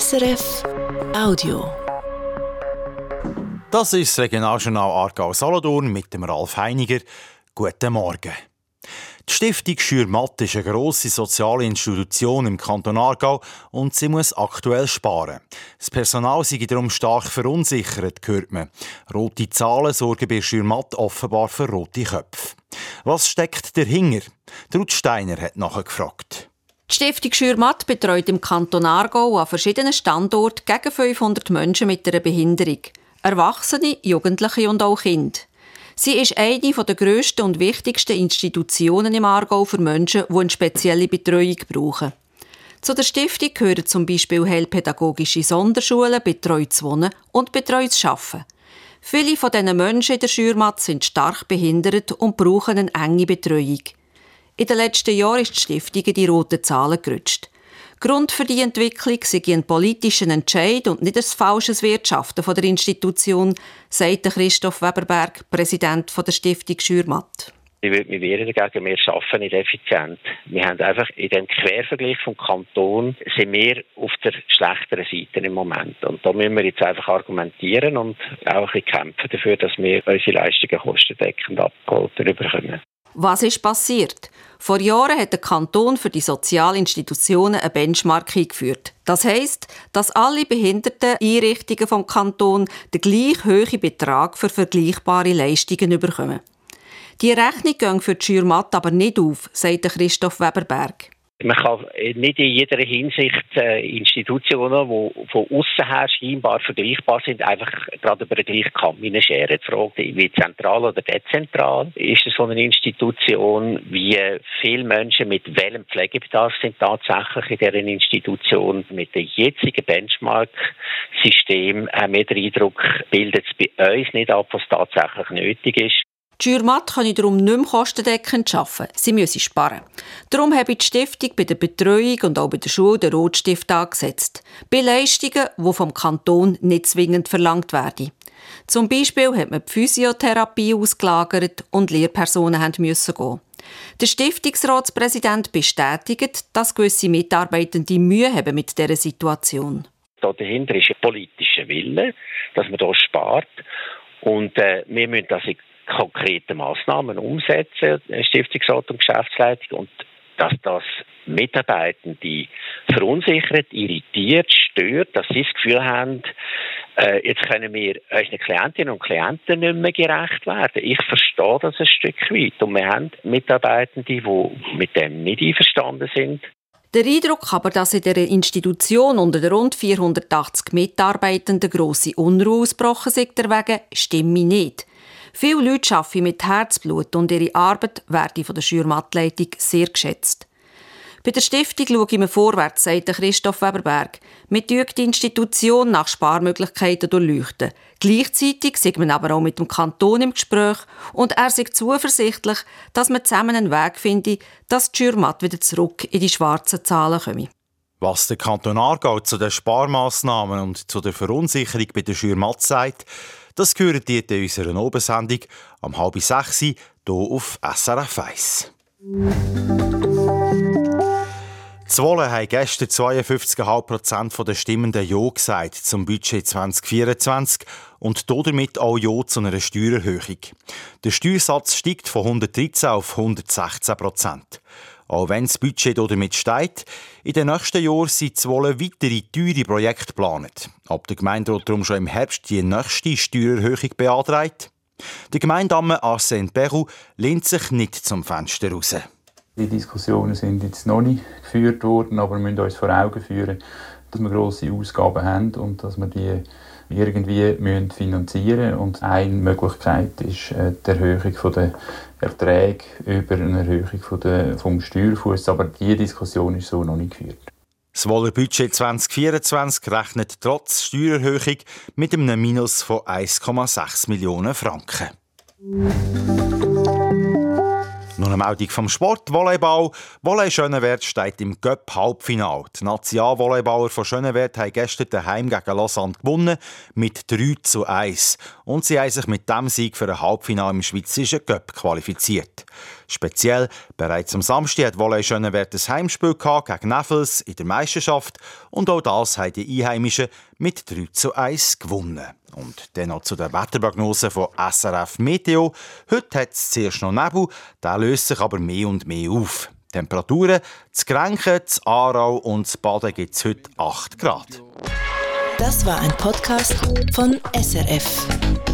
SRF Audio. Das ist das Regionaljournal Aargau-Solothurn mit dem Ralf Heiniger. Guten Morgen. Die Stiftung Schürmatt ist eine grosse soziale Institution im Kanton Aargau und sie muss aktuell sparen. Das Personal sei darum stark verunsichert, hört man. Rote Zahlen sorgen bei Schürmatt offenbar für rote Köpfe. Was steckt dahinter? Ruth Steiner hat nachher gefragt. Die Stiftung Schürmatt betreut im Kanton Aargau an verschiedenen Standorten gegen 500 Menschen mit einer Behinderung. Erwachsene, Jugendliche und auch Kinder. Sie ist eine der grössten und wichtigsten Institutionen im Aargau für Menschen, die eine spezielle Betreuung brauchen. Zu der Stiftung gehören zum Beispiel heilpädagogische Sonderschulen, betreutes Wohnen und betreutes Schaffen. Viele von diesen Menschen in der Schürmatt sind stark behindert und brauchen eine enge Betreuung. In den letzten Jahren ist die Stiftung in die roten Zahlen gerutscht. Grund für die Entwicklung sei ein politischer Entscheid und nicht ein falsches Wirtschaften von der Institution, sagt Christoph Weberberg, Präsident der Stiftung Schürmatt. Ich würde mich wehren dagegen, wir arbeiten nicht effizient. Wir haben einfach in dem Quervergleich vom Kanton sind wir auf der schlechteren Seite im Moment. Und da müssen wir jetzt einfach argumentieren und auch ein bisschen kämpfen dafür, dass wir unsere Leistungen kostendeckend abgeholt bekommen. Was ist passiert? Vor Jahren hat der Kanton für die Sozialinstitutionen ein Benchmark eingeführt. Das heißt, dass alle behinderten Einrichtungen vom Kanton den gleich hohen Betrag für vergleichbare Leistungen bekommen. Die Rechnung geht für die Schürmatt aber nicht auf, sagt Christoph Weberberg. Man kann nicht in jeder Hinsicht äh, Institutionen, die von außen her scheinbar vergleichbar sind, einfach gerade über den gleichen Kamm scheren. Die Frage, wie zentral oder dezentral ist so eine Institution, wie viele Menschen mit welchem Pflegebedarf sind tatsächlich in dieser Institution. Mit dem jetzigen Benchmark-System haben wir den Eindruck, bildet es bei uns nicht ab, was tatsächlich nötig ist. Die Jurmat können darum nicht mehr kostendeckend arbeiten. Sie müssen sparen. Darum habe ich die Stiftung bei der Betreuung und auch bei der Schule den Rotstift angesetzt. Bei Leistungen, die vom Kanton nicht zwingend verlangt werden. Zum Beispiel hat man die Physiotherapie ausgelagert und Lehrpersonen müssen gehen. Der Stiftungsratspräsident bestätigt, dass gewisse Mitarbeitende Mühe haben mit dieser Situation. Dahinter ist ein politischer Wille, dass man hier spart. Und äh, wir müssen das konkrete Maßnahmen umsetzen, Stiftungsrat und Geschäftsleitung, und dass das Mitarbeitende verunsichert, irritiert, stört, dass sie das Gefühl haben, äh, jetzt können wir unseren Klientinnen und Klienten nicht mehr gerecht werden. Ich verstehe das ein Stück weit. Und wir haben Mitarbeitende, die mit dem nicht einverstanden sind. Der Eindruck aber, dass in der Institution unter den rund 480 Mitarbeitenden grosse Unruhe ausgebrochen ist, wegen, stimmt nicht. Viele Leute arbeiten mit Herzblut und ihre Arbeit werde von der Schürmattleitung sehr geschätzt. Bei der Stiftung schaue ich mir vorwärts, sagt Christoph Weberberg. Wir die Institution nach Sparmöglichkeiten durchleuchten. Gleichzeitig sind wir aber auch mit dem Kanton im Gespräch und er ist zuversichtlich, dass wir zusammen einen Weg finden, dass die Schürmatt wieder zurück in die schwarzen Zahlen kommen. Was der Kanton Aargau zu den Sparmaßnahmen und zu der Verunsicherung bei der Schürmatt sagt, das gehört ihr in unserer Obensendung am halb sechs hier auf SRF 1. Zwolle haben gestern 52,5% der Stimmenden Ja gesagt zum Budget 2024 und damit auch Ja zu einer Steuererhöhung. Der Steuersatz steigt von 113 auf 116 Auch wenn das Budget damit steigt, in den nächsten Jahren sind Zwolle weitere teure Projekte geplant. Ob der Gemeinderat darum schon im Herbst die nächste Steuererhöhung beantragt? Der Gemeindamme Arsène Perou lehnt sich nicht zum Fenster raus. Die Diskussionen sind jetzt noch nicht geführt worden, aber wir müssen uns vor Augen führen, dass wir grosse Ausgaben haben und dass wir die irgendwie müssen finanzieren Und eine Möglichkeit ist äh, die Erhöhung der Erträge über eine Erhöhung von der, vom Steuerfuß. Aber diese Diskussion ist so noch nicht geführt. Das Wohler Budget 2024 rechnet trotz Steuererhöhung mit einem Minus von 1,6 Millionen Franken. Eine Meldung vom Sport, Volleyball. Volley Schönewert steht im Göpp-Halbfinale. Die Nationalvolleybauer von Schönewert haben gestern daheim gegen Lausanne gewonnen mit 3 zu 1. Und sie haben sich mit dem Sieg für ein Halbfinale im Schweizerischen Göpp qualifiziert. Speziell, bereits am Samstag hat Volley Schönewert ein Heimspiel gegen Neffels in der Meisterschaft und auch das haben die Einheimischen mit 3 zu 1 gewonnen. Und dann noch zu der Wetterprognose von SRF Meteo. Heute hat es zuerst noch Nebel, der löst sich aber mehr und mehr auf. Temperaturen, zu Grenchen, zu Aarau und zu Baden gibt es heute 8 Grad. Das war ein Podcast von SRF.